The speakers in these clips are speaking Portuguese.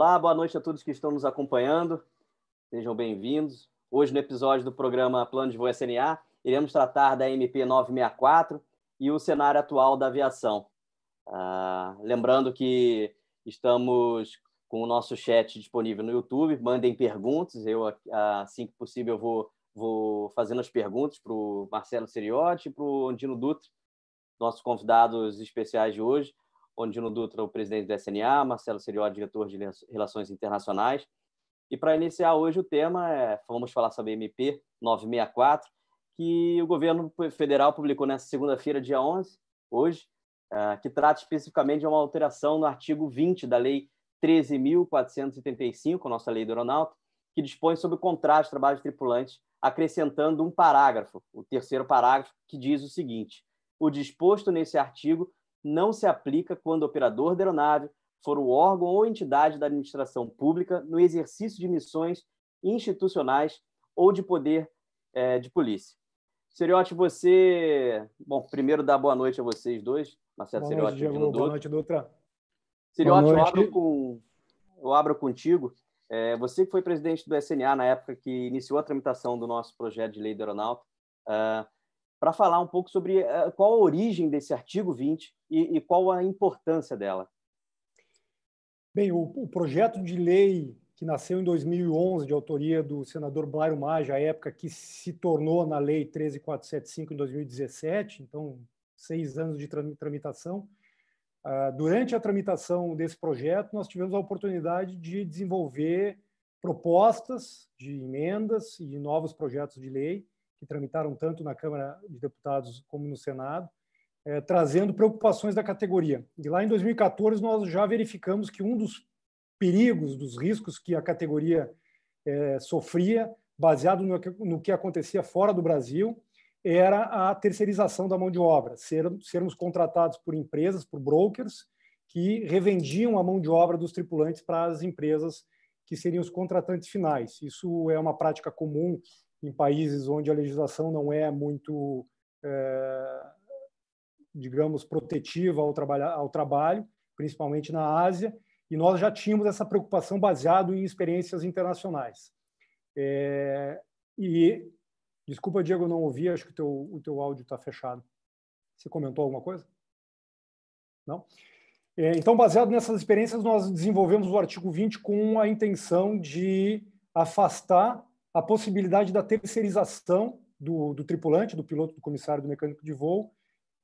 Olá, boa noite a todos que estão nos acompanhando. Sejam bem-vindos. Hoje, no episódio do programa Plano de Voo SNA, iremos tratar da MP 964 e o cenário atual da aviação. Ah, lembrando que estamos com o nosso chat disponível no YouTube. Mandem perguntas. Eu, assim que possível, vou, vou fazendo as perguntas para o Marcelo Seriotti e para o Andino Dutra, nossos convidados especiais de hoje. Ondino Dutra, o presidente do SNA, Marcelo Serió, diretor de Relações Internacionais. E para iniciar hoje o tema, é, vamos falar sobre a MP 964, que o governo federal publicou nessa segunda-feira, dia 11, hoje, é, que trata especificamente de uma alteração no artigo 20 da Lei 13.475, nossa lei do aeronáutico, que dispõe sobre o contrato de trabalho de tripulantes, acrescentando um parágrafo, o terceiro parágrafo, que diz o seguinte: o disposto nesse artigo não se aplica quando o operador da aeronave for o órgão ou entidade da administração pública no exercício de missões institucionais ou de poder é, de polícia. Seriote, você. Bom, primeiro dar boa noite a vocês dois, Marcelo boa Seriote noite, Boa noite, Dutra. Seriote, eu abro, com, eu abro contigo. É, você que foi presidente do SNA na época que iniciou a tramitação do nosso projeto de lei do aeronáutica, uh, para falar um pouco sobre uh, qual a origem desse artigo 20 e, e qual a importância dela. Bem, o, o, projeto de lei que nasceu em 2011, de autoria do senador Blairo Maggi, à época que se tornou na Lei 13475 em 2017, então seis anos de tramitação. Uh, durante a tramitação desse projeto, nós tivemos a oportunidade de desenvolver propostas de emendas e de novos projetos de lei que tramitaram tanto na Câmara de Deputados como no Senado, é, trazendo preocupações da categoria. E lá em 2014 nós já verificamos que um dos perigos, dos riscos que a categoria é, sofria, baseado no no que, acontecia fora do Brasil, era a terceirização da mão de obra, ser, sermos contratados por empresas, por brokers, que revendiam a mão de obra dos tripulantes para as empresas que seriam os contratantes finais. Isso é uma prática comum em países onde a legislação não é muito, é, digamos, protetiva ao, trabalhar, ao trabalho, principalmente na Ásia, e nós já tínhamos essa preocupação baseado em experiências internacionais. É, e desculpa, Diego, não ouvi, acho que o teu, o teu áudio está fechado. Você comentou alguma coisa? Não? É, então, baseado nessas experiências, nós desenvolvemos o artigo 20 com a intenção de afastar a possibilidade da terceirização do, do tripulante, do piloto, do comissário, do mecânico de voo,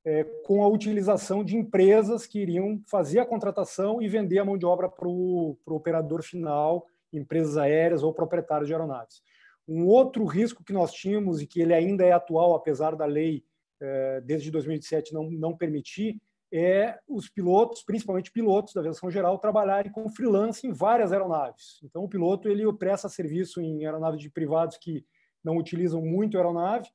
é, com a utilização de empresas que iriam fazer a contratação e vender a mão de obra para o operador final, empresas aéreas ou proprietários de aeronaves. Um outro risco que nós tínhamos e que ele ainda é atual, apesar da lei é, desde 2007 não, não permitir, é os pilotos, principalmente pilotos da aviação geral, trabalharem com freelance em várias aeronaves. Então, o piloto ele presta serviço em aeronaves de privados que não utilizam muito a aeronave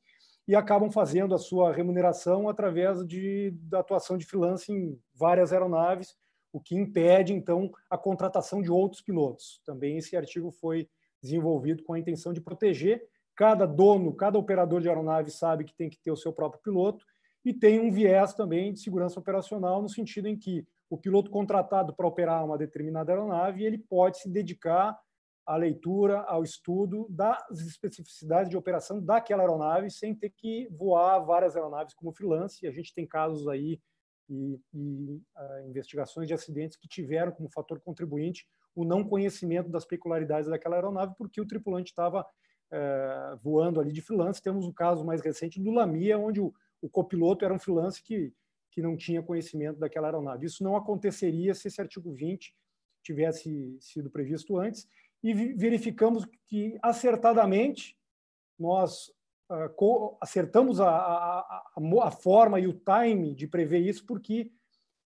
e acabam fazendo a sua remuneração através de, da atuação de freelance em várias aeronaves, o que impede, então, a contratação de outros pilotos. Também esse artigo foi desenvolvido com a intenção de proteger cada dono, cada operador de aeronave sabe que tem que ter o seu próprio piloto e tem um viés também de segurança operacional, no sentido em que o piloto contratado para operar uma determinada aeronave ele pode se dedicar à leitura, ao estudo das especificidades de operação daquela aeronave, sem ter que voar várias aeronaves como freelance. A gente tem casos aí e, e uh, investigações de acidentes que tiveram como fator contribuinte o não conhecimento das peculiaridades daquela aeronave, porque o tripulante estava uh, voando ali de freelance. Temos o caso mais recente do Lamia, onde o, o copiloto era um freelance que, que não tinha conhecimento daquela aeronave. Isso não aconteceria se esse artigo 20 tivesse sido previsto antes. E verificamos que, acertadamente, nós uh, acertamos a, a, a forma e o time de prever isso, porque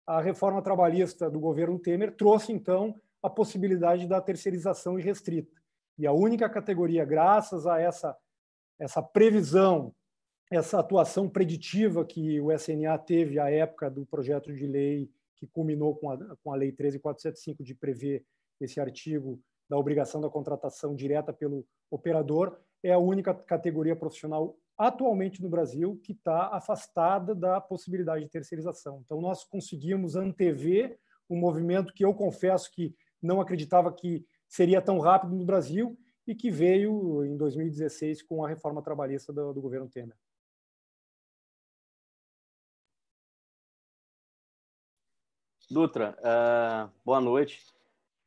a reforma trabalhista do governo Temer trouxe, então, a possibilidade da terceirização irrestrita. E a única categoria, graças a essa, essa previsão essa atuação preditiva que o SNA teve à época do projeto de lei que culminou com a, com a Lei 13475 de prever esse artigo da obrigação da contratação direta pelo operador, é a única categoria profissional atualmente no Brasil que está afastada da possibilidade de terceirização. Então, nós conseguimos antever um movimento que eu confesso que não acreditava que seria tão rápido no Brasil e que veio em 2016 com a reforma trabalhista do, do governo Temer. Dutra, uh, boa noite.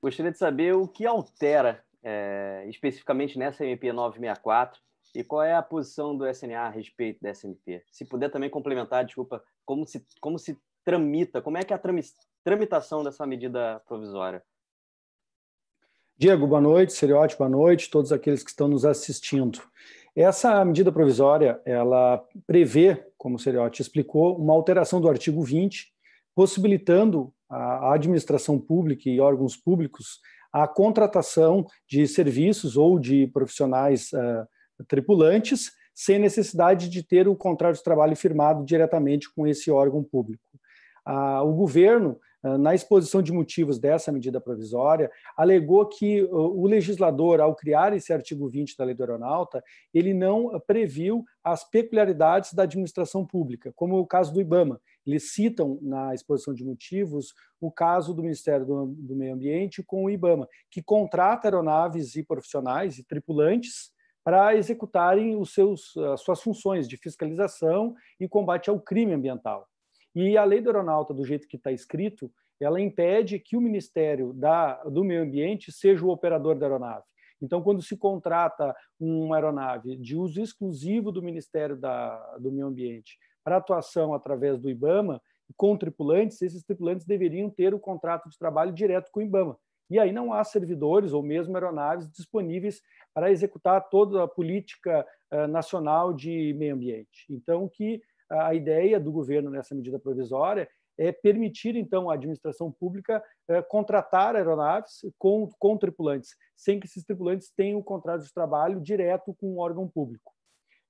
Gostaria de saber o que altera é, especificamente nessa MP 964 e qual é a posição do SNA a respeito dessa MP. Se puder também complementar, desculpa, como se, como se tramita, como é que é a tramitação dessa medida provisória? Diego, boa noite, Seriote, boa noite, todos aqueles que estão nos assistindo. Essa medida provisória, ela prevê, como o Seriote explicou, uma alteração do artigo 20, possibilitando a administração pública e órgãos públicos a contratação de serviços ou de profissionais uh, tripulantes sem necessidade de ter o contrato de trabalho firmado diretamente com esse órgão público. Uh, o governo ah, na exposição de motivos dessa medida provisória, alegou que o legislador, ao criar esse artigo 20 da Lei do Aeronauta, ele não previu as peculiaridades da administração pública, como o caso do IBAMA. Eles citam na exposição de motivos o caso do Ministério do, do Meio Ambiente com o IBAMA, que contrata aeronaves e profissionais e tripulantes para executarem os seus, as suas funções de fiscalização e combate ao crime ambiental. E a lei do aeronauta, do jeito que está escrito, ela impede que o Ministério da, do Meio Ambiente seja o operador da aeronave. Então, quando se contrata uma aeronave de uso exclusivo do Ministério da, do Meio Ambiente para atuação através do IBAMA, com tripulantes, esses tripulantes deveriam ter o contrato de trabalho direto com o IBAMA. E aí não há servidores ou mesmo aeronaves disponíveis para executar toda a política uh, nacional de meio ambiente. Então, que a ideia do governo nessa medida provisória é permitir, então, à administração pública é, contratar aeronaves com, com tripulantes, sem que esses tripulantes tenham um contrato de trabalho direto com um órgão público.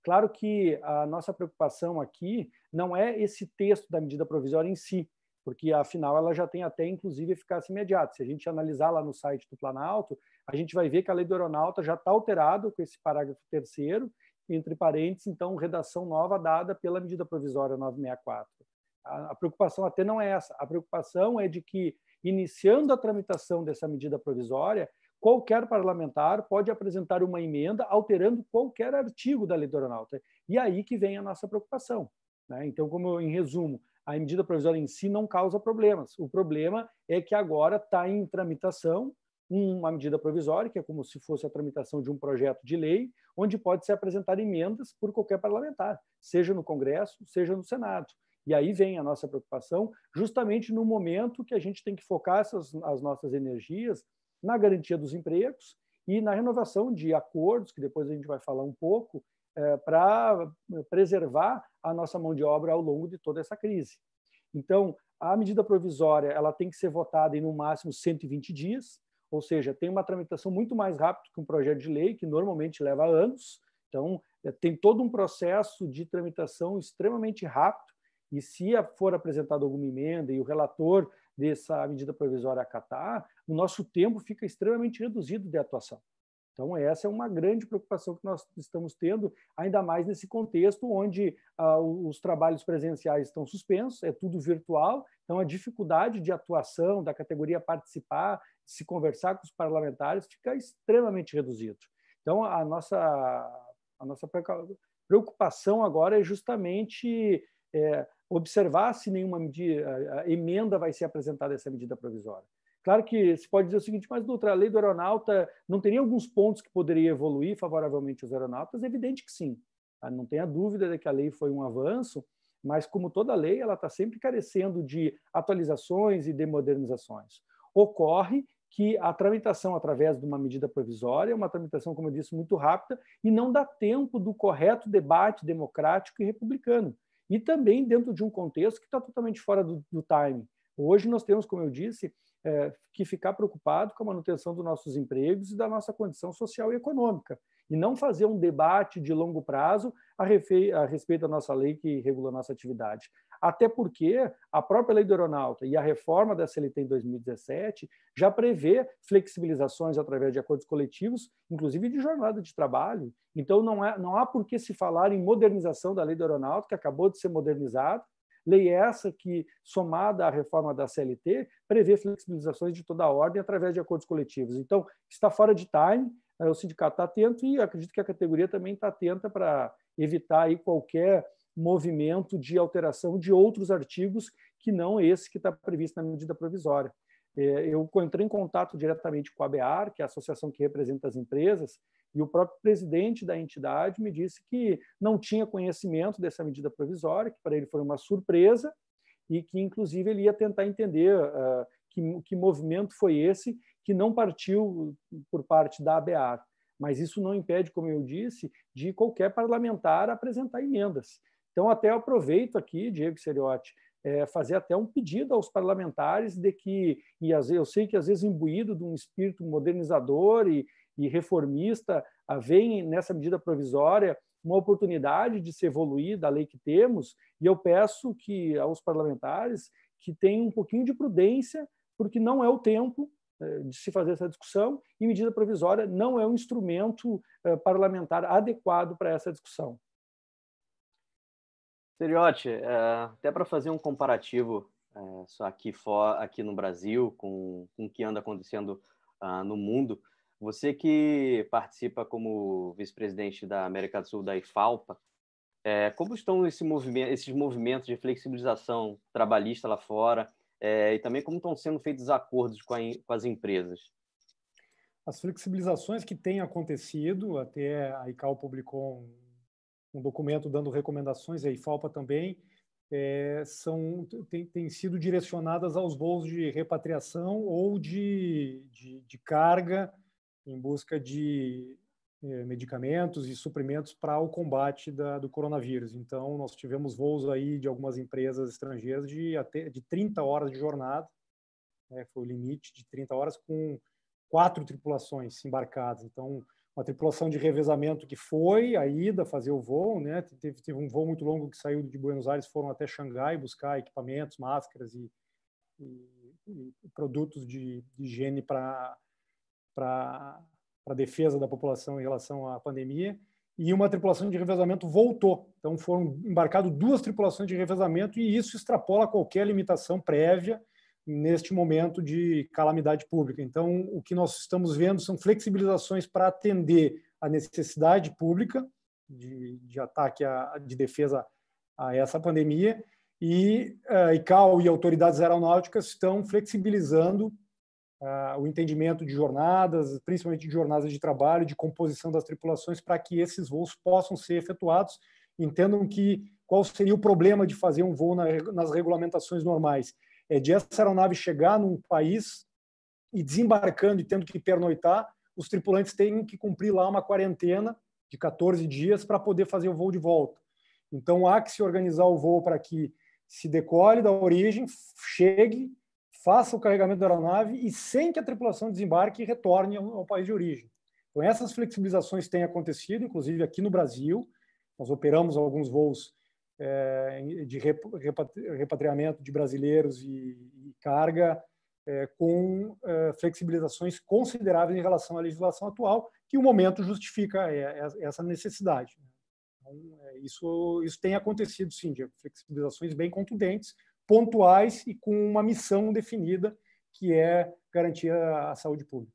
Claro que a nossa preocupação aqui não é esse texto da medida provisória em si, porque afinal ela já tem até inclusive eficácia imediata. Se a gente analisar lá no site do Planalto, a gente vai ver que a lei do aeronauta já está alterado com esse parágrafo terceiro entre parênteses, então, redação nova dada pela medida provisória 964. A, a preocupação até não é essa. A preocupação é de que, iniciando a tramitação dessa medida provisória, qualquer parlamentar pode apresentar uma emenda alterando qualquer artigo da lei do aeronauta. E aí que vem a nossa preocupação. Né? Então, como em resumo, a medida provisória em si não causa problemas. O problema é que agora está em tramitação uma medida provisória, que é como se fosse a tramitação de um projeto de lei, onde pode se apresentar emendas por qualquer parlamentar, seja no Congresso, seja no Senado. E aí vem a nossa preocupação, justamente no momento que a gente tem que focar essas, as nossas energias na garantia dos empregos e na renovação de acordos, que depois a gente vai falar um pouco, é, para preservar a nossa mão de obra ao longo de toda essa crise. Então, a medida provisória ela tem que ser votada em no máximo 120 dias, ou seja, tem uma tramitação muito mais rápida que um projeto de lei, que normalmente leva anos. Então, é, tem todo um processo de tramitação extremamente rápido, e se for apresentada alguma emenda e o relator dessa medida provisória acatar, o nosso tempo fica extremamente reduzido de atuação. Então, essa é uma grande preocupação que nós estamos tendo, ainda mais nesse contexto onde ah, os trabalhos presenciais estão suspensos, é tudo virtual, então a dificuldade de atuação da categoria participar, se conversar com os parlamentares, fica extremamente reduzido. Então, a nossa, a nossa preocupação agora é justamente é, observar se nenhuma medida, emenda vai ser apresentada essa medida provisória. Claro que se pode dizer o seguinte, mas Dutra, a lei do aeronauta não teria alguns pontos que poderia evoluir favoravelmente aos aeronautas? É evidente que sim. Tá? Não tenha dúvida de que a lei foi um avanço, mas como toda lei, ela está sempre carecendo de atualizações e de modernizações. Ocorre que a tramitação através de uma medida provisória é uma tramitação, como eu disse, muito rápida e não dá tempo do correto debate democrático e republicano. E também dentro de um contexto que está totalmente fora do, do time. Hoje nós temos, como eu disse, é, que ficar preocupado com a manutenção dos nossos empregos e da nossa condição social e econômica, e não fazer um debate de longo prazo a, a respeito da nossa lei que regula a nossa atividade. Até porque a própria lei do aeronauta e a reforma da CLT em 2017 já prevê flexibilizações através de acordos coletivos, inclusive de jornada de trabalho. Então, não, é, não há por que se falar em modernização da lei do aeronauta, que acabou de ser modernizada, Lei essa que, somada à reforma da CLT, prevê flexibilizações de toda a ordem através de acordos coletivos. Então, está fora de time, o sindicato está atento e acredito que a categoria também está atenta para evitar aí qualquer movimento de alteração de outros artigos que não esse que está previsto na medida provisória. É, eu entrei em contato diretamente com a ABAR, que é a associação que representa as empresas, e o próprio presidente da entidade me disse que não tinha conhecimento dessa medida provisória, que para ele foi uma surpresa, e que, inclusive, ele ia tentar entender uh, que, que movimento foi esse que não partiu por parte da ABAR. Mas isso não impede, como eu disse, de qualquer parlamentar apresentar emendas. Então, até aproveito aqui, Diego Seriotti, é, fazer até um pedido aos parlamentares de que, e eu sei que às vezes imbuído de um espírito modernizador e, e reformista, vem nessa medida provisória uma oportunidade de se evoluir da lei que temos, e eu peço que aos parlamentares que tenham um pouquinho de prudência, porque não é o tempo de se fazer essa discussão e medida provisória não é um instrumento é, parlamentar adequado para essa discussão. Seriote, é, até para fazer um comparativo aqui, for, aqui no Brasil com, com o que anda acontecendo uh, no mundo, você que participa como vice-presidente da América do Sul da IFALPA, como estão esse movimento, esses movimentos de flexibilização trabalhista lá fora é, e também como estão sendo feitos acordos com, a, com as empresas? As flexibilizações que têm acontecido, até a ICAO publicou um, um documento dando recomendações, a IFALPA também, é, são têm, sido direcionadas aos voos de repatriação ou de, de, de carga em busca de medicamentos e suprimentos para o combate da, do coronavírus. Então, nós tivemos voos aí de algumas empresas estrangeiras de até de 30 horas de jornada, né, foi o limite de 30 horas com quatro tripulações embarcadas. Então, uma tripulação de revezamento que foi a ida fazer o voo, né? Teve, teve um voo muito longo que saiu de Buenos Aires, foram até Xangai buscar equipamentos, máscaras e, e, e produtos de, de higiene para para a defesa da população em relação à pandemia, e uma tripulação de revezamento voltou. Então foram embarcadas duas tripulações de revezamento e isso extrapola qualquer limitação prévia neste momento de calamidade pública. Então o que nós estamos vendo são flexibilizações para atender a necessidade pública de, de ataque a, de defesa a essa pandemia e a eh, ICAO e autoridades aeronáuticas estão flexibilizando uh, o entendimento de jornadas, principalmente de jornadas de trabalho, de composição das tripulações, para que esses voos possam ser efetuados. Entendam que qual seria o problema de fazer um voo na, nas regulamentações normais? É de essa aeronave chegar num país e desembarcando e tendo que pernoitar, os tripulantes têm que cumprir lá uma quarentena de 14 dias para poder fazer o voo de volta. Então há que se organizar o voo para que se decole da origem, chegue faça o carregamento da aeronave e sem que a tripulação desembarque e retorne ao, país de origem. Então, essas flexibilizações têm acontecido, inclusive aqui no Brasil. Nós operamos alguns voos é, de repatriamento de brasileiros e, e carga é, com é, flexibilizações consideráveis em relação à legislação atual, que o momento justifica essa necessidade. Então, isso, isso tem acontecido, sim, de flexibilizações bem contundentes, pontuais e com uma missão definida, que é garantir a saúde pública.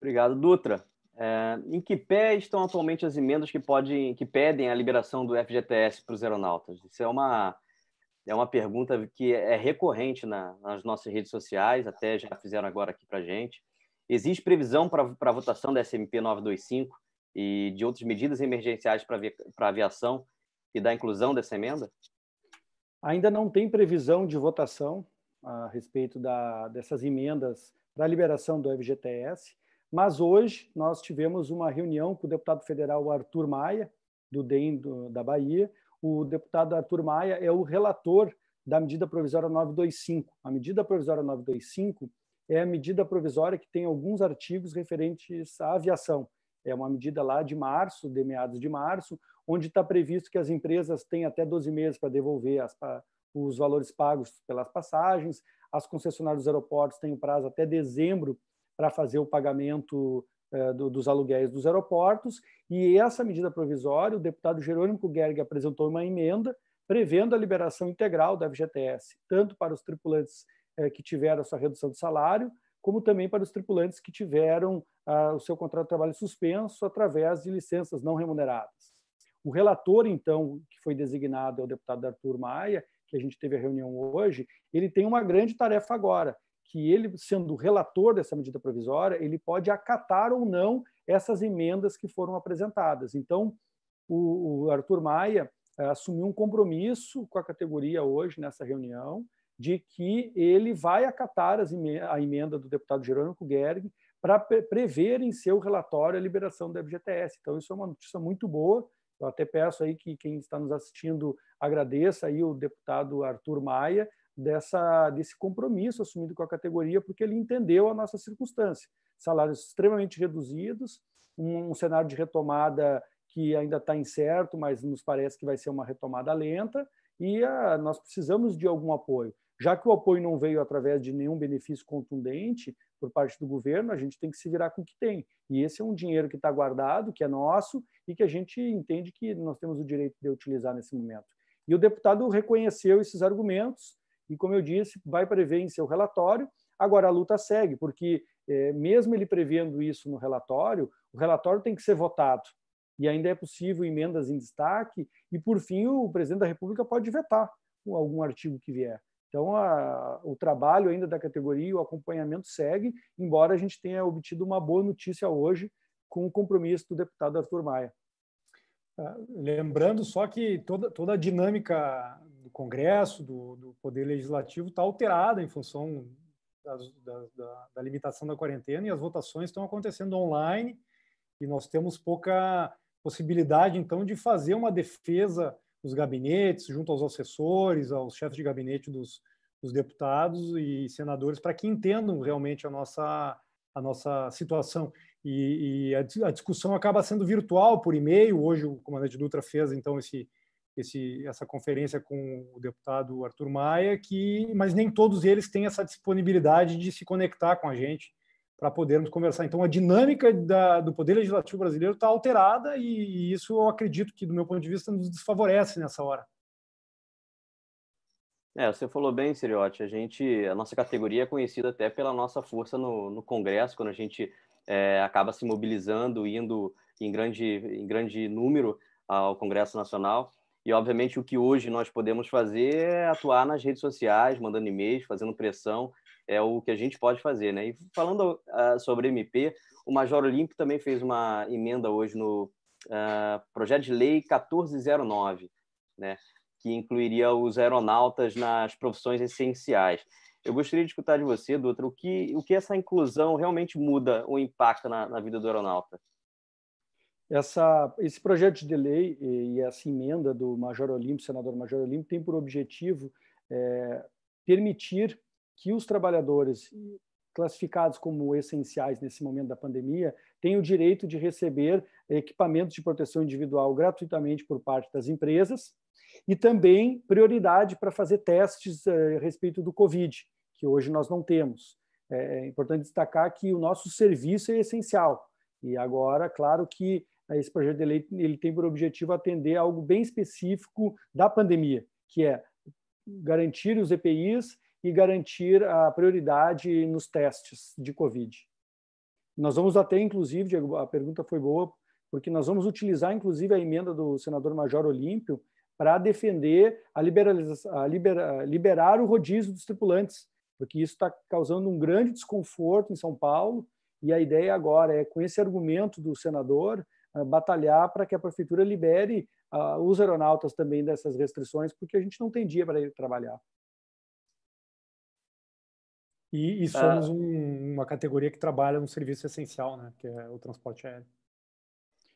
Obrigado, Dutra. É, em que pé estão atualmente as emendas que, podem, que pedem a liberação do FGTS para os aeronautas? Isso é uma, é uma pergunta que é recorrente na, nas nossas redes sociais, até já fizeram agora aqui para a gente. Existe previsão para a votação da SMP 925 e de outras medidas emergenciais para a aviação e da inclusão dessa emenda? Ainda não tem previsão de votação a respeito da, dessas emendas para a liberação do FGTS, mas hoje nós tivemos uma reunião com o deputado federal Arthur Maia, do DEM do, da Bahia. O deputado Arthur Maia é o relator da medida provisória 925. A medida provisória 925 é a medida provisória que tem alguns artigos referentes à aviação. É uma medida lá de março, de meados de março, onde está previsto que as empresas têm até 12 meses para devolver as, os valores pagos pelas passagens, as concessionárias dos aeroportos têm prazo até dezembro para fazer o pagamento eh, do, dos aluguéis dos aeroportos, e essa medida provisória, o deputado Jerônimo Gerg apresentou uma emenda prevendo a liberação integral da FGTS, tanto para os tripulantes eh, que tiveram a sua redução de salário, como também para os tripulantes que tiveram ah, o seu contrato de trabalho suspenso através de licenças não remuneradas. O relator, então, que foi designado é o deputado Arthur Maia, que a gente teve a reunião hoje, ele tem uma grande tarefa agora, que ele, sendo relator dessa medida provisória, ele pode acatar ou não essas emendas que foram apresentadas. Então, o, Arthur Maia eh, assumiu um compromisso com a categoria hoje, nessa reunião, de que ele vai acatar a emenda do deputado Jerônimo Gerg para prever em seu relatório a liberação da FGTS. Então, isso é uma notícia muito boa. Eu até peço aí que quem está nos assistindo agradeça aí o deputado Arthur Maia, dessa, desse compromisso assumido com a categoria, porque ele entendeu a nossa circunstância. Salários extremamente reduzidos, um, um cenário de retomada que ainda está incerto, mas nos parece que vai ser uma retomada lenta, e a, ah, nós precisamos de algum apoio. Já que o apoio não veio através de nenhum benefício contundente por parte do governo, a gente tem que se virar com o que tem. E esse é um dinheiro que está guardado, que é nosso e que a gente entende que nós temos o direito de utilizar nesse momento. E o deputado reconheceu esses argumentos, e, como eu disse, vai prever em seu relatório. Agora, a luta segue, porque, é, mesmo ele prevendo isso no relatório, o relatório tem que ser votado. E ainda é possível emendas em destaque, e, por fim, o presidente da República pode vetar algum artigo que vier. Então, a, o trabalho ainda da categoria, o acompanhamento segue, embora a gente tenha obtido uma boa notícia hoje com o compromisso do deputado Arthur Maia. Ah, lembrando só que toda, toda a dinâmica do Congresso, do, do Poder Legislativo, está alterada em função das, da, da, da, limitação da quarentena e as votações estão acontecendo online e nós temos pouca possibilidade, então, de fazer uma defesa nos gabinetes, junto aos assessores, aos chefes de gabinete dos, dos deputados e senadores, para que entendam realmente a nossa, a nossa situação. E, e a, a, discussão acaba sendo virtual, por e-mail. Hoje o comandante Dutra fez, então, esse, esse, essa conferência com o deputado Arthur Maia, que, mas nem todos eles têm essa disponibilidade de se conectar com a gente para podermos conversar. Então, a dinâmica da, do Poder Legislativo brasileiro está alterada e, e isso eu acredito que, do meu ponto de vista, nos desfavorece nessa hora. É, você falou bem, Siriotti. A gente, a nossa categoria é conhecida até pela nossa força no, no Congresso, quando a gente é, acaba se mobilizando, indo em grande, em grande número ao Congresso Nacional. E, obviamente, o que hoje nós podemos fazer é atuar nas redes sociais, mandando e-mails, fazendo pressão, é o que a gente pode fazer. Né? E falando uh, sobre MP, o Major Olímpio também fez uma emenda hoje no uh, projeto de lei 1409, né? que incluiria os aeronautas nas profissões essenciais. Eu gostaria de escutar de você, doutor, o que, o que essa inclusão realmente muda o impacto na, na vida do aeronauta? Essa, esse projeto de lei e essa emenda do Major Olímpio, senador Major Olímpio, tem por objetivo é, permitir que os trabalhadores classificados como essenciais nesse momento da pandemia tenham o direito de receber equipamentos de proteção individual gratuitamente por parte das empresas e também prioridade para fazer testes é, a respeito do Covid, que hoje nós não temos. É, é importante destacar que o nosso serviço é essencial. E agora, claro que esse projeto de lei ele tem por objetivo atender algo bem específico da pandemia, que é garantir os EPIs e garantir a prioridade nos testes de Covid. Nós vamos até, inclusive, a pergunta foi boa, porque nós vamos utilizar, inclusive, a emenda do senador Major Olímpio para defender a, a libera, liberar o rodízio dos tripulantes, porque isso está causando um grande desconforto em São Paulo, e a ideia agora é, com esse argumento do senador, eh, batalhar para que a prefeitura libere uh, os aeronautas também dessas restrições, porque a gente não tem dia para ir trabalhar. E, e somos uh, um, uma categoria que trabalha no serviço essencial, né, que é o transporte aéreo.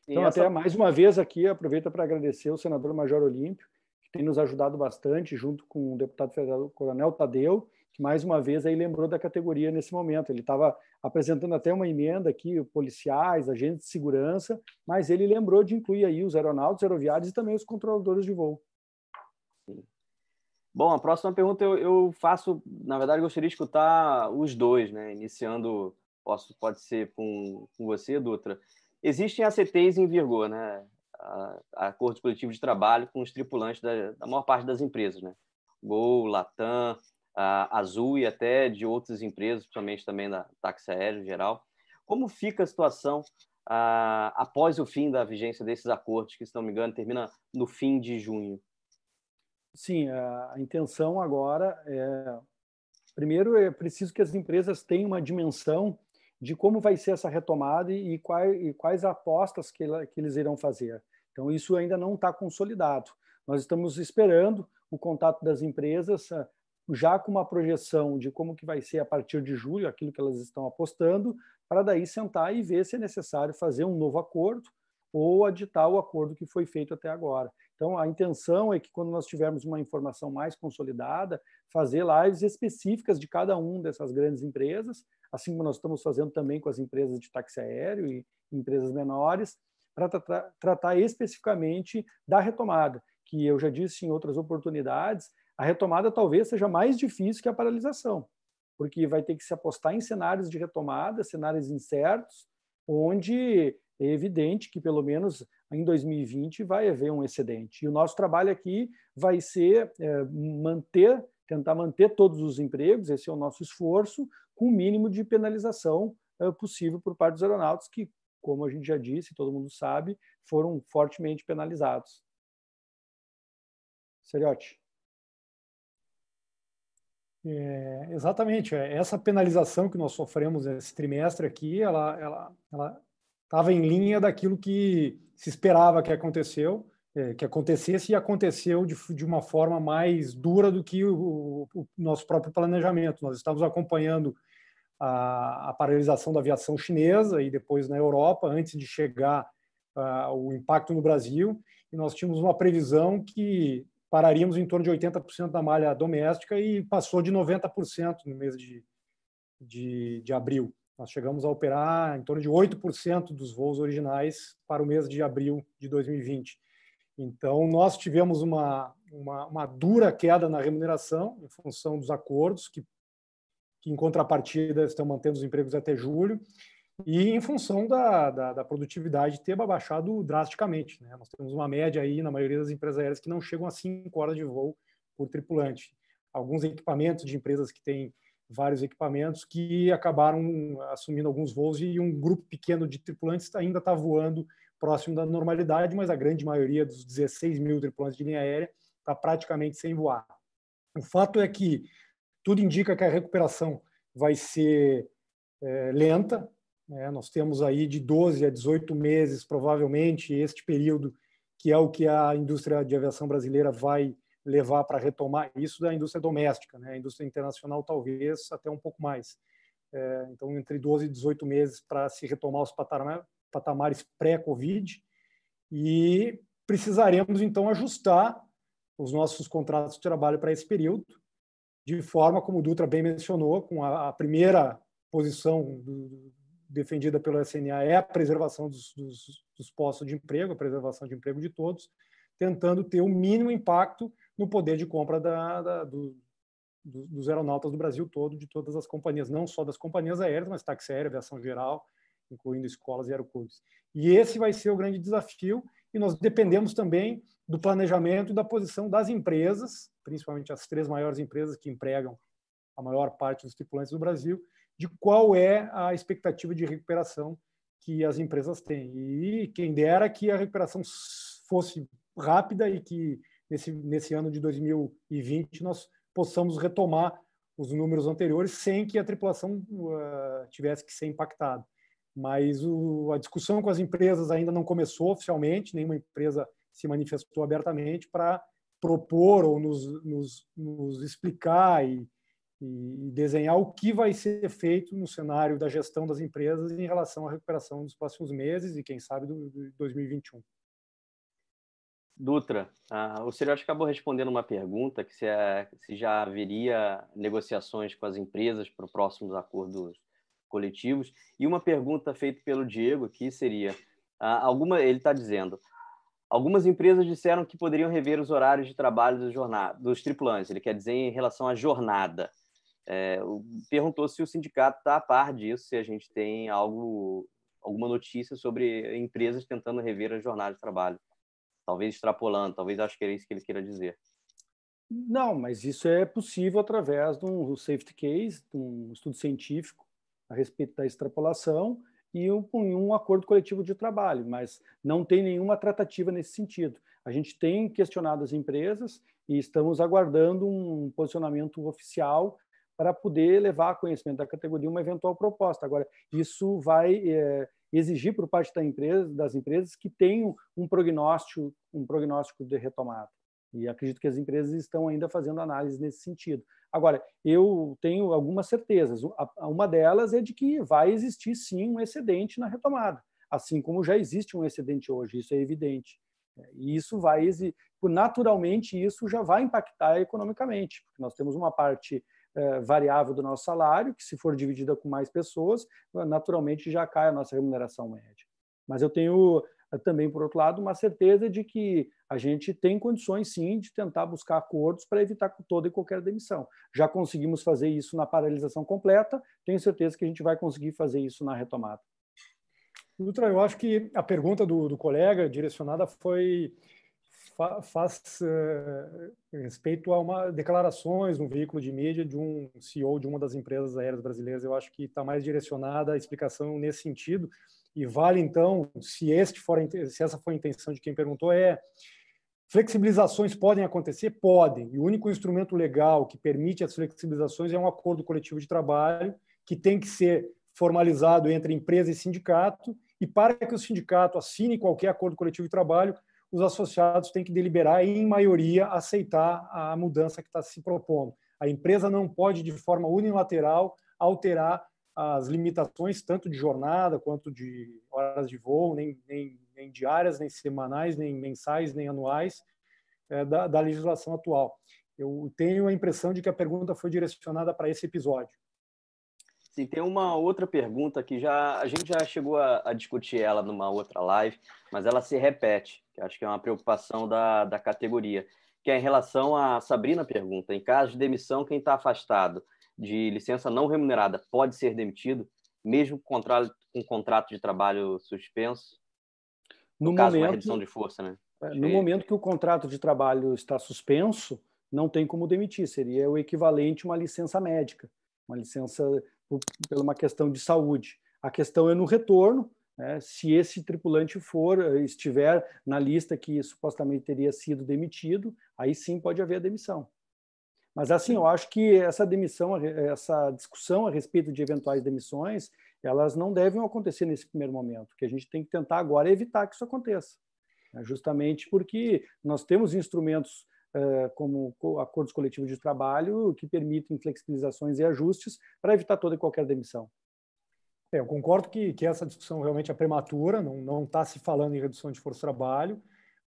Então, essa... até mais uma vez aqui, aproveito para agradecer o senador Major Olímpio, que tem nos ajudado bastante, junto com o deputado federal Coronel Tadeu, que mais uma vez aí lembrou da categoria nesse momento. Ele estava apresentando até uma emenda aqui, policiais, agentes de segurança, mas ele lembrou de incluir aí os aeronautas, aeroviários e também os controladores de voo. Sim. Bom, a próxima pergunta eu, eu, faço, na verdade, gostaria de escutar os dois, né? Iniciando posso, pode ser com, com você, Dutra. Existem ACTs em vigor, né? acordos coletivos de trabalho com os tripulantes da, da maior parte das empresas, né? Gol, Latam, a Azul e até de outras empresas, principalmente também da táxi aéreo em geral. Como fica a situação ah, após o fim da vigência desses acordos, que, se não me engano, termina no fim de junho? Sim, a intenção agora é. Primeiro, é preciso que as empresas tenham uma dimensão de como vai ser essa retomada e quais, e quais apostas que, que eles irão fazer. Então, isso ainda não está consolidado. Nós estamos esperando o contato das empresas ah, já com uma projeção de como que vai ser a partir de julho, aquilo que elas estão apostando, para daí sentar e ver se é necessário fazer um novo acordo ou aditar o acordo que foi feito até agora. Então, a intenção é que, quando nós tivermos uma informação mais consolidada, fazer lives específicas de cada um dessas grandes empresas, assim como nós estamos fazendo também com as empresas de táxi aéreo e empresas menores, para tra tratar especificamente da retomada, que eu já disse em outras oportunidades, a retomada talvez seja mais difícil que a paralisação, porque vai ter que se apostar em cenários de retomada, cenários incertos, onde é evidente que, pelo menos em 2020, vai haver um excedente. E o nosso trabalho aqui vai ser é, manter, tentar manter todos os empregos, esse é o nosso esforço, com o mínimo de penalização é, possível por parte dos aeronautas, que, como a gente já disse, todo mundo sabe, foram fortemente penalizados. Seriote. É, exatamente. É, essa penalização que nós sofremos esse trimestre aqui, ela, ela, ela estava em linha daquilo que se esperava que aconteceu, é, que acontecesse e aconteceu de, de uma forma mais dura do que o, o, nosso próprio planejamento. Nós estávamos acompanhando a, a, paralisação da aviação chinesa e depois na Europa, antes de chegar o impacto no Brasil, e nós tínhamos uma previsão que pararíamos em torno de 80% da malha doméstica e passou de 90% no mês de, de, de abril. Nós chegamos a operar em torno de 8% dos voos originais para o mês de abril de 2020. Então, nós tivemos uma, uma, uma dura queda na remuneração em função dos acordos, que, que em contrapartida estão mantendo os empregos até julho, e em função da, da, da produtividade ter baixado drasticamente. Né? Nós temos uma média aí, na maioria das empresas aéreas, que não chegam a 5 horas de voo por tripulante. Alguns equipamentos de empresas que têm vários equipamentos que acabaram assumindo alguns voos e um grupo pequeno de tripulantes ainda está voando próximo da normalidade, mas a grande maioria dos 16 mil tripulantes de linha aérea está praticamente sem voar. O fato é que tudo indica que a recuperação vai ser é, lenta. Né? Nós temos aí de 12 a 18 meses, provavelmente, este período que é o que a indústria de aviação brasileira vai levar para retomar isso da indústria doméstica, né? A indústria internacional talvez até um pouco mais. É, então, entre 12 e 18 meses para se retomar os patamares pré-Covid e precisaremos então ajustar os nossos contratos de trabalho para esse período, de forma como o Dutra bem mencionou, com a, a primeira posição do, defendida pelo SNA é a preservação dos, dos, dos postos de emprego, a preservação de emprego de todos, tentando ter o mínimo impacto no poder de compra da, da, do, dos aeronautas do Brasil todo, de todas as companhias, não só das companhias aéreas, mas táxi aéreo, aviação geral, incluindo escolas e aeroclubes. E esse vai ser o grande desafio, e nós dependemos também do planejamento e da posição das empresas, principalmente as três maiores empresas que empregam a maior parte dos tripulantes do Brasil, de qual é a expectativa de recuperação que as empresas têm. E quem dera que a recuperação fosse rápida e que nesse, nesse ano de 2020 nós possamos retomar os números anteriores sem que a tripulação uh, tivesse que ser impactada. Mas o, a discussão com as empresas ainda não começou oficialmente, nenhuma empresa se manifestou abertamente para propor ou nos, nos, nos explicar e, e, desenhar o que vai ser feito no cenário da gestão das empresas em relação à recuperação dos próximos meses e, quem sabe, do, do 2021. Dutra, uh, o Seriote acabou respondendo uma pergunta que se, é, se já haveria negociações com as empresas para os próximos acordos coletivos e uma pergunta feita pelo Diego aqui seria uh, alguma ele está dizendo algumas empresas disseram que poderiam rever os horários de trabalho dos, jornada, dos tripulantes ele quer dizer em relação à jornada é, perguntou se o sindicato está a par disso, se a gente tem algo, alguma notícia sobre empresas tentando rever a jornada de trabalho. Talvez extrapolando, talvez acho que é isso que ele queira dizer. Não, mas isso é possível através de um safety case, de um estudo científico a respeito da extrapolação e um, um acordo coletivo de trabalho, mas não tem nenhuma tratativa nesse sentido. A gente tem questionado as empresas e estamos aguardando um posicionamento oficial para poder levar a conhecimento da categoria uma eventual proposta. Agora, isso vai é, exigir por parte da empresa, das empresas que tenham um prognóstico, um prognóstico de retomada. E acredito que as empresas estão ainda fazendo análise nesse sentido. Agora, eu tenho algumas certezas. Uma delas é de que vai existir sim um excedente na retomada, assim como já existe um excedente hoje, isso é evidente. E isso vai, naturalmente, isso já vai impactar economicamente, porque nós temos uma parte variável do nosso salário, que se for dividida com mais pessoas, naturalmente já cai a nossa remuneração média. Mas eu tenho eh, também, por outro lado, uma certeza de que a gente tem condições, sim, de tentar buscar acordos para evitar toda e qualquer demissão. Já conseguimos fazer isso na paralisação completa, tenho certeza que a gente vai conseguir fazer isso na retomada. Dutra, eu acho que a pergunta do, do colega direcionada foi faz uh, respeito a uma declarações no veículo de mídia de um CEO de uma das empresas aéreas brasileiras. Eu acho que está mais direcionada a explicação nesse sentido e vale então, se este for se essa for a intenção de quem perguntou, é flexibilizações podem acontecer, podem. E o único instrumento legal que permite as flexibilizações é um acordo coletivo de trabalho que tem que ser formalizado entre empresa e sindicato. E para que o sindicato assine qualquer acordo coletivo de trabalho, os associados têm que deliberar e, em maioria, aceitar a mudança que está se propondo. A empresa não pode, de forma unilateral, alterar as limitações, tanto de jornada quanto de horas de voo, nem, nem, nem diárias, nem semanais, nem mensais, nem anuais, é, da, da legislação atual. Eu tenho a impressão de que a pergunta foi direcionada para esse episódio. Sim, tem uma outra pergunta que já a gente já chegou a, a, discutir ela numa outra live, mas ela se repete, que acho que é uma preocupação da, da categoria, que é em relação a Sabrina pergunta, em caso de demissão, quem está afastado de licença não remunerada pode ser demitido, mesmo com contrato, com contrato de trabalho suspenso? No, no caso, momento, uma redução de força, né? É, no momento que o contrato de trabalho está suspenso, não tem como demitir, seria o equivalente a uma licença médica, uma licença por, uma questão de saúde. A questão é no retorno, né? se esse tripulante for eh, estiver na lista que supostamente teria sido demitido, aí sim pode haver a demissão. Mas assim, eu acho que essa demissão, essa discussão a respeito de eventuais demissões, elas não devem acontecer nesse primeiro momento. O que a gente tem que tentar agora é evitar que isso aconteça, né? justamente porque nós temos instrumentos como acordos coletivos de trabalho que permitem flexibilizações e ajustes para evitar toda e qualquer demissão. É, eu concordo que, que essa discussão realmente é prematura, não está se falando em redução de força de trabalho,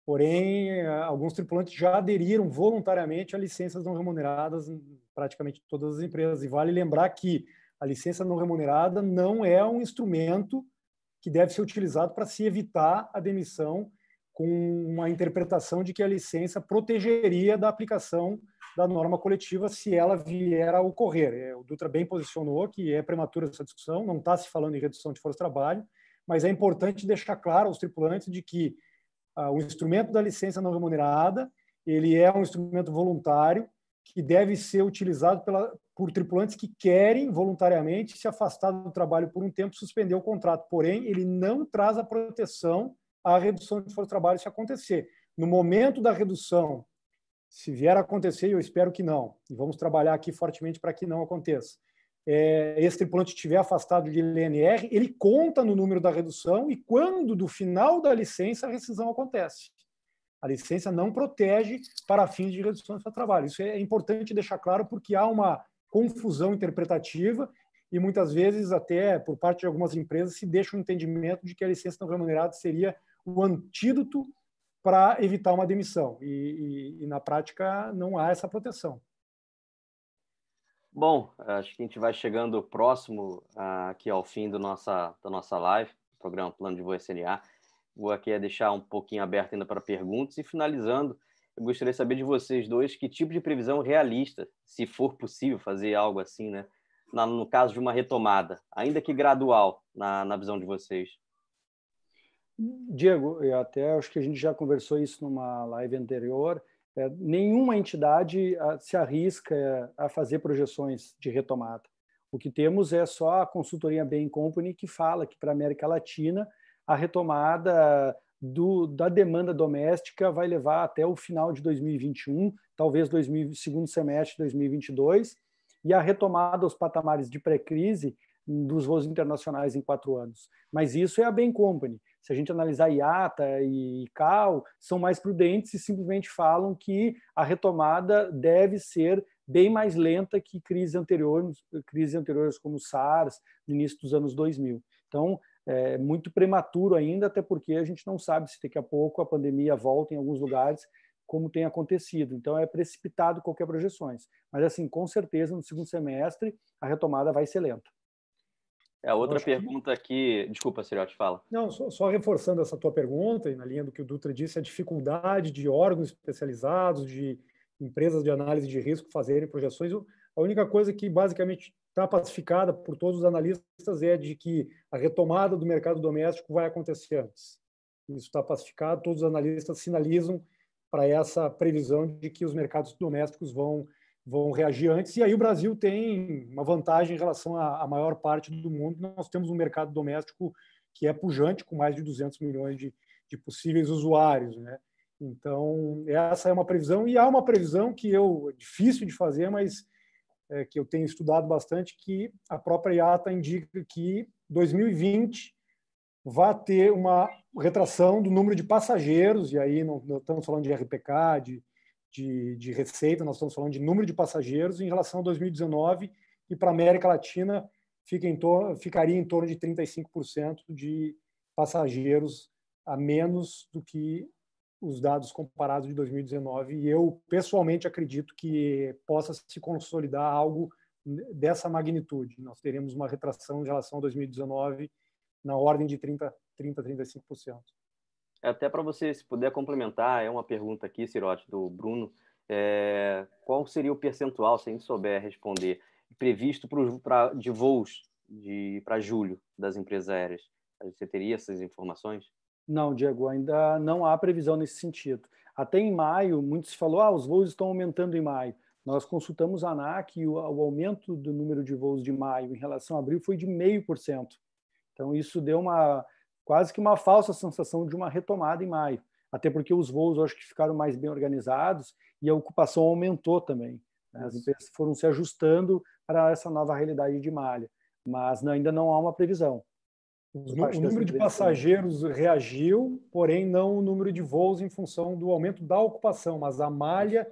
porém, alguns tripulantes já aderiram voluntariamente a licenças não remuneradas em praticamente todas as empresas. E vale lembrar que a licença não remunerada não é um instrumento que deve ser utilizado para se evitar a demissão com uma interpretação de que a licença protegeria da aplicação da norma coletiva se ela vier a ocorrer. É, o Dutra bem posicionou que é prematura essa discussão, não está se falando em redução de força de trabalho, mas é importante deixar claro aos tripulantes de que ah, o instrumento da licença não remunerada ele é um instrumento voluntário que deve ser utilizado pela, por tripulantes que querem voluntariamente se afastar do trabalho por um tempo, suspender o contrato. Porém, ele não traz a proteção a redução de força de trabalho se acontecer. No momento da redução, se vier a acontecer, eu espero que não, e vamos trabalhar aqui fortemente para que não aconteça. É, esse tripulante estiver afastado de LNR, ele conta no número da redução e quando do final da licença a rescisão acontece. A licença não protege para fins de redução de trabalho. Isso é importante deixar claro porque há uma confusão interpretativa e muitas vezes até por parte de algumas empresas se deixa o um entendimento de que a licença não remunerada seria o antídoto para evitar uma demissão. E, e, e, na prática não há essa proteção. Bom, acho que a gente vai chegando próximo uh, aqui ao fim do nossa, da nossa live, programa Plano de Voo SNA. Vou aqui deixar um pouquinho aberto ainda para perguntas e finalizando, eu gostaria de saber de vocês dois que tipo de previsão realista, se for possível fazer algo assim, né? no caso de uma retomada, ainda que gradual, na, na visão de vocês. Diego, até acho que a gente já conversou isso numa live anterior. É, nenhuma entidade a, ah, se arrisca é, a fazer projeções de retomada. O que temos é só a consultoria Bain Company que fala que para a América Latina a retomada do, da demanda doméstica vai levar até o final de 2021, talvez 2000, segundo semestre de 2022, e a retomada aos patamares de pré-crise dos voos internacionais em quatro anos. Mas isso é a Bain Company. Se a gente analisar IATA e ICAO, são mais prudentes e simplesmente falam que a retomada deve ser bem mais lenta que crises anteriores, crises anteriores como o SARS, no início dos anos 2000. Então, é muito prematuro ainda, até porque a gente não sabe se daqui a pouco a pandemia volta em alguns lugares, como tem acontecido. Então, é precipitado qualquer projeções. Mas, assim, com certeza, no segundo semestre, a retomada vai ser lenta. É outra pergunta que... aqui. Desculpa, Siriote, fala. Não, só, só, reforçando essa tua pergunta, e na linha do que o Dutra disse, a dificuldade de órgãos especializados, de empresas de análise de risco fazerem projeções. A única coisa que basicamente está pacificada por todos os analistas é de que a retomada do mercado doméstico vai acontecer antes. Isso está pacificado, todos os analistas sinalizam para essa previsão de que os mercados domésticos vão vão reagir antes. E aí o Brasil tem uma vantagem em relação à, maior parte do mundo. Nós temos um mercado doméstico que é pujante, com mais de 200 milhões de, de possíveis usuários. Né? Então, essa é uma previsão, e há uma previsão que eu, é difícil de fazer, mas é, que eu tenho estudado bastante, que a própria IATA indica que 2020 vai ter uma retração do número de passageiros, e aí não, não estamos falando de RPK, de, de, de, receita, nós estamos falando de número de passageiros em relação a 2019, e para a América Latina fica em ficaria em torno de 35% de passageiros a menos do que os dados comparados de 2019 e eu pessoalmente acredito que possa se consolidar algo dessa magnitude. Nós teremos uma retração em relação a 2019 na ordem de 30, 30 35%. Até para você, se puder complementar, é uma pergunta aqui, Cirote, do Bruno. É, qual seria o percentual, se a gente souber responder, previsto pro, pra, de voos para julho das empresas aéreas? Você teria essas informações? Não, Diego, ainda não há previsão nesse sentido. Até em maio, muitos falou, ah, os voos estão aumentando em maio. Nós consultamos a ANAC e o, o aumento do número de voos de maio em relação a abril foi de 0,5%. Então, isso deu uma quase que uma falsa sensação de uma retomada em maio. Até porque os voos, acho que ficaram mais bem organizados e a ocupação aumentou também. Né? As empresas foram se ajustando para essa nova realidade de malha. Mas ainda não há uma previsão. O número de passageiros reagiu, porém não o número de voos em função do aumento da ocupação, mas a malha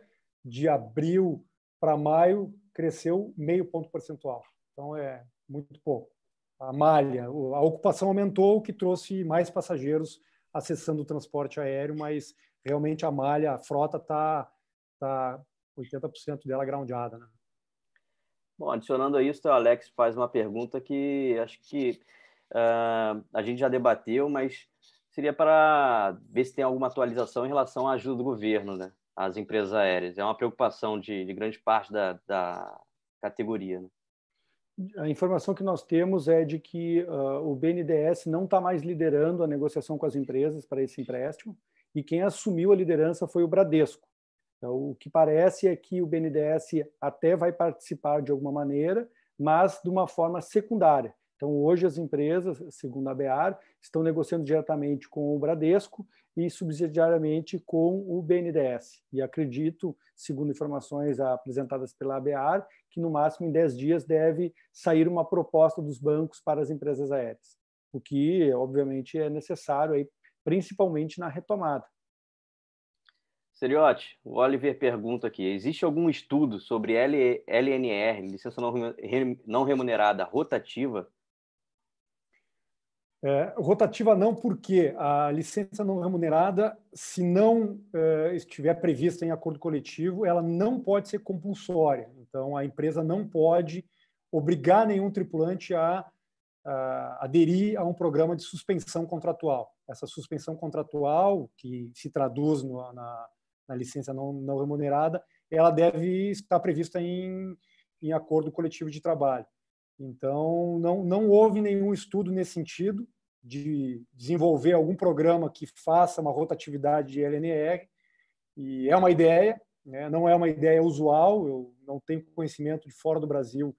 de abril para maio cresceu meio ponto percentual. Então é muito pouco. A malha, a ocupação aumentou, o que trouxe mais passageiros acessando o transporte aéreo, mas realmente a malha, a frota está tá 80% tá dela groundada. Né? Bom, adicionando a isso, o Alex faz uma pergunta que acho que uh, a gente já debateu, mas seria para ver se tem alguma atualização em relação à ajuda do governo né, às empresas aéreas. É uma preocupação de, de grande parte da, da categoria. Né? A informação que nós temos é de que uh, o BNDES não está mais liderando a negociação com as empresas para esse empréstimo e quem assumiu a liderança foi o Bradesco. Então, o que parece é que o BNDES até vai participar de alguma maneira, mas de uma forma secundária. Então, hoje as empresas, segundo a BEAR, estão negociando diretamente com o Bradesco e subsidiariamente com o BNDES. E acredito, segundo informações apresentadas pela BEAR, que no máximo em 10 dias deve sair uma proposta dos bancos para as empresas aéreas, o que, obviamente, é necessário, aí, principalmente na retomada. Seriote, o Oliver pergunta aqui: existe algum estudo sobre LNR, licença não remunerada rotativa, é, rotativa não, porque a licença não remunerada, se não é, estiver prevista em acordo coletivo, ela não pode ser compulsória. Então, a empresa não pode obrigar nenhum tripulante a, a aderir a um programa de suspensão contratual. Essa suspensão contratual, que se traduz no, na, na licença não, não remunerada, ela deve estar prevista em, em acordo coletivo de trabalho. Então, não, não houve nenhum estudo nesse sentido de desenvolver algum programa que faça uma rotatividade de LNR, e é uma ideia, né? não é uma ideia usual, eu não tenho conhecimento de fora do Brasil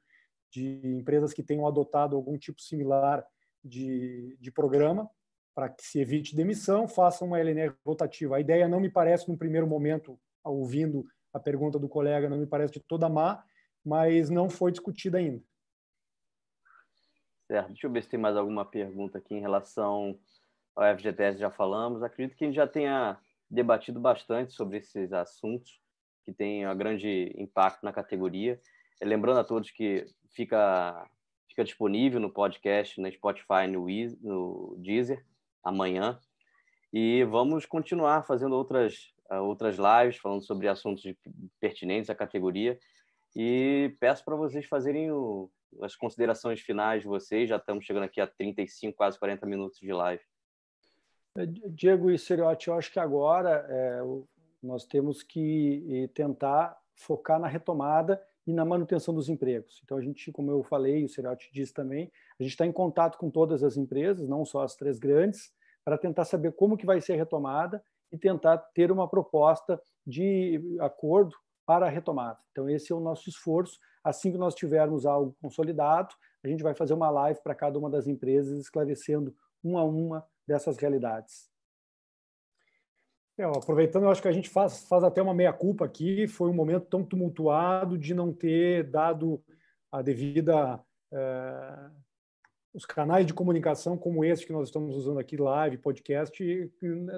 de empresas que tenham adotado algum tipo similar de, de programa para que se evite demissão, faça uma LNR rotativa. A ideia não me parece, no primeiro momento, ouvindo a pergunta do colega, não me parece de toda má, mas não foi discutida ainda. Certo. Deixa eu ver se tem mais alguma pergunta aqui em relação ao FGTS, já falamos. Acredito que a gente já tenha debatido bastante sobre esses assuntos que têm um grande impacto na categoria. Lembrando a todos que fica, fica disponível no podcast, no Spotify, no, no Deezer, amanhã. E vamos continuar fazendo outras, ah, outras lives falando sobre assuntos pertinentes à categoria. E peço para vocês fazerem o, as considerações finais de vocês. Já estamos chegando aqui a 35, quase 40 minutos de live. É, Diego e Seriotti, eu acho que agora é, nós temos que tentar focar na retomada e na manutenção dos empregos. Então, a gente, como eu falei, o Seriotti disse também, a gente está em contato com todas as empresas, não só as três grandes, para tentar saber como que vai ser a retomada e tentar ter uma proposta de acordo para a retomada. Então, esse é o nosso esforço. Assim que nós tivermos algo consolidado, a gente vai fazer uma live para cada uma das empresas, esclarecendo uma a uma dessas realidades. É, aproveitando, eu acho que a gente faz, faz até uma meia-culpa aqui. Foi um momento tão tumultuado de não ter dado a devida. É, os canais de comunicação como esse que nós estamos usando aqui, live, podcast,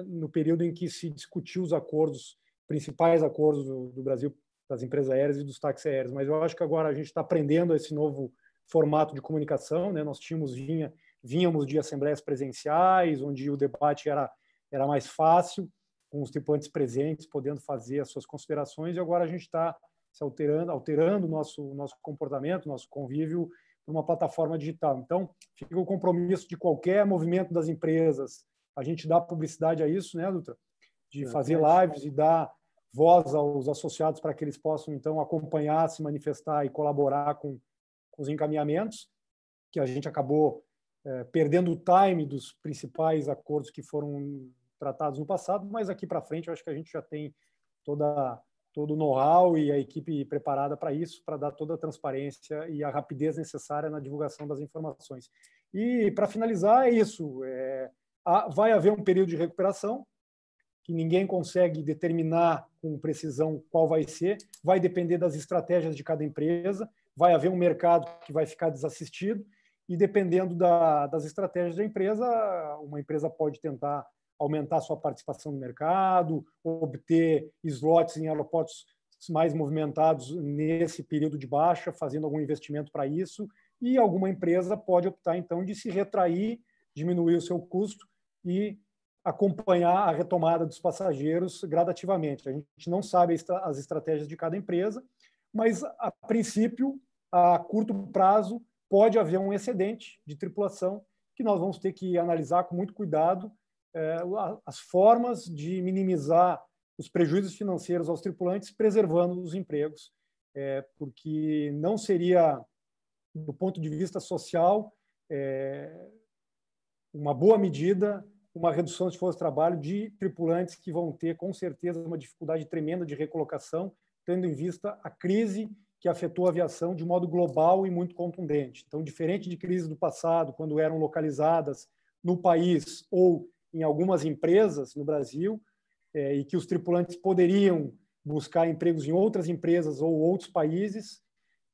no período em que se discutiu os acordos, principais acordos do, do Brasil das empresas aéreas e dos táxis aéreos. Mas eu acho que agora a gente está aprendendo esse novo formato de comunicação. Né? Nós tínhamos vinha, vínhamos de assembleias presenciais, onde o debate era, era mais fácil, com os tripulantes presentes, podendo fazer as suas considerações, e agora a gente está se alterando, alterando o nosso, nosso comportamento, nosso convívio para uma plataforma digital. Então, fica o compromisso de qualquer movimento das empresas, a gente dá publicidade a isso, né, Dutra? De fazer lives e dar voz aos associados para que eles possam, então, acompanhar, se manifestar e colaborar com, com os encaminhamentos, que a gente acabou é, perdendo o time dos principais acordos que foram tratados no passado, mas aqui para frente eu acho que a gente já tem toda todo o know-how e a equipe preparada para isso, para dar toda a transparência e a rapidez necessária na divulgação das informações. E para finalizar é isso, é, vai haver um período de recuperação, que ninguém consegue determinar com precisão qual vai ser, vai depender das estratégias de cada empresa, vai haver um mercado que vai ficar desassistido, e dependendo da, das estratégias da empresa, uma empresa pode tentar aumentar sua participação no mercado, obter slots em aeroportos mais movimentados nesse período de baixa, fazendo algum investimento para isso, e alguma empresa pode optar então de se retrair, diminuir o seu custo e acompanhar a retomada dos passageiros gradativamente. A gente não sabe as estratégias de cada empresa, mas, a princípio, a curto prazo, pode haver um excedente de tripulação que nós vamos ter que analisar com muito cuidado é, as formas de minimizar os prejuízos financeiros aos tripulantes, preservando os empregos, é, porque não seria, do ponto de vista social, é, uma boa medida uma redução de força de trabalho de tripulantes que vão ter, com certeza, uma dificuldade tremenda de recolocação, tendo em vista a crise que afetou a aviação de modo global e muito contundente. Então, diferente de crises do passado, quando eram localizadas no país ou em algumas empresas no Brasil, é, e que os tripulantes poderiam buscar empregos em outras empresas ou outros países,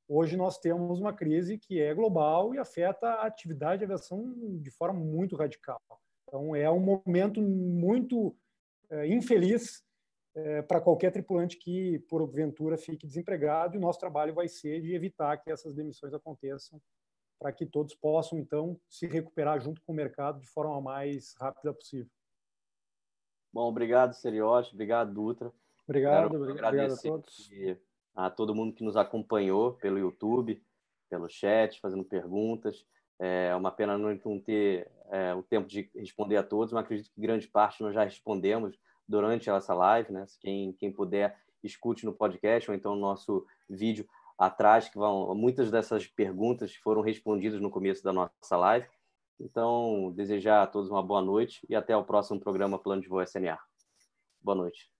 hoje nós temos uma crise que é global e afeta a atividade de aviação de forma muito radical. Então, é um momento muito é, infeliz é, para qualquer tripulante que, porventura, fique desempregado, e o nosso trabalho vai ser de evitar que essas demissões aconteçam, para que todos possam, então, se recuperar junto com o mercado de forma mais rápida possível. Bom, obrigado, Seriote, obrigado, Dutra. Obrigado, Quero obrigado a todos. A todo mundo que nos acompanhou pelo YouTube, pelo chat, fazendo perguntas. É uma pena não ter é, o tempo de responder a todos, mas acredito que grande parte nós já respondemos durante essa live, né? Quem, quem puder, escute no podcast ou então no nosso vídeo atrás, que vão muitas dessas perguntas foram respondidas no começo da nossa live. Então, desejar a todos uma boa noite e até o próximo programa Plano de Voo SNA. Boa noite.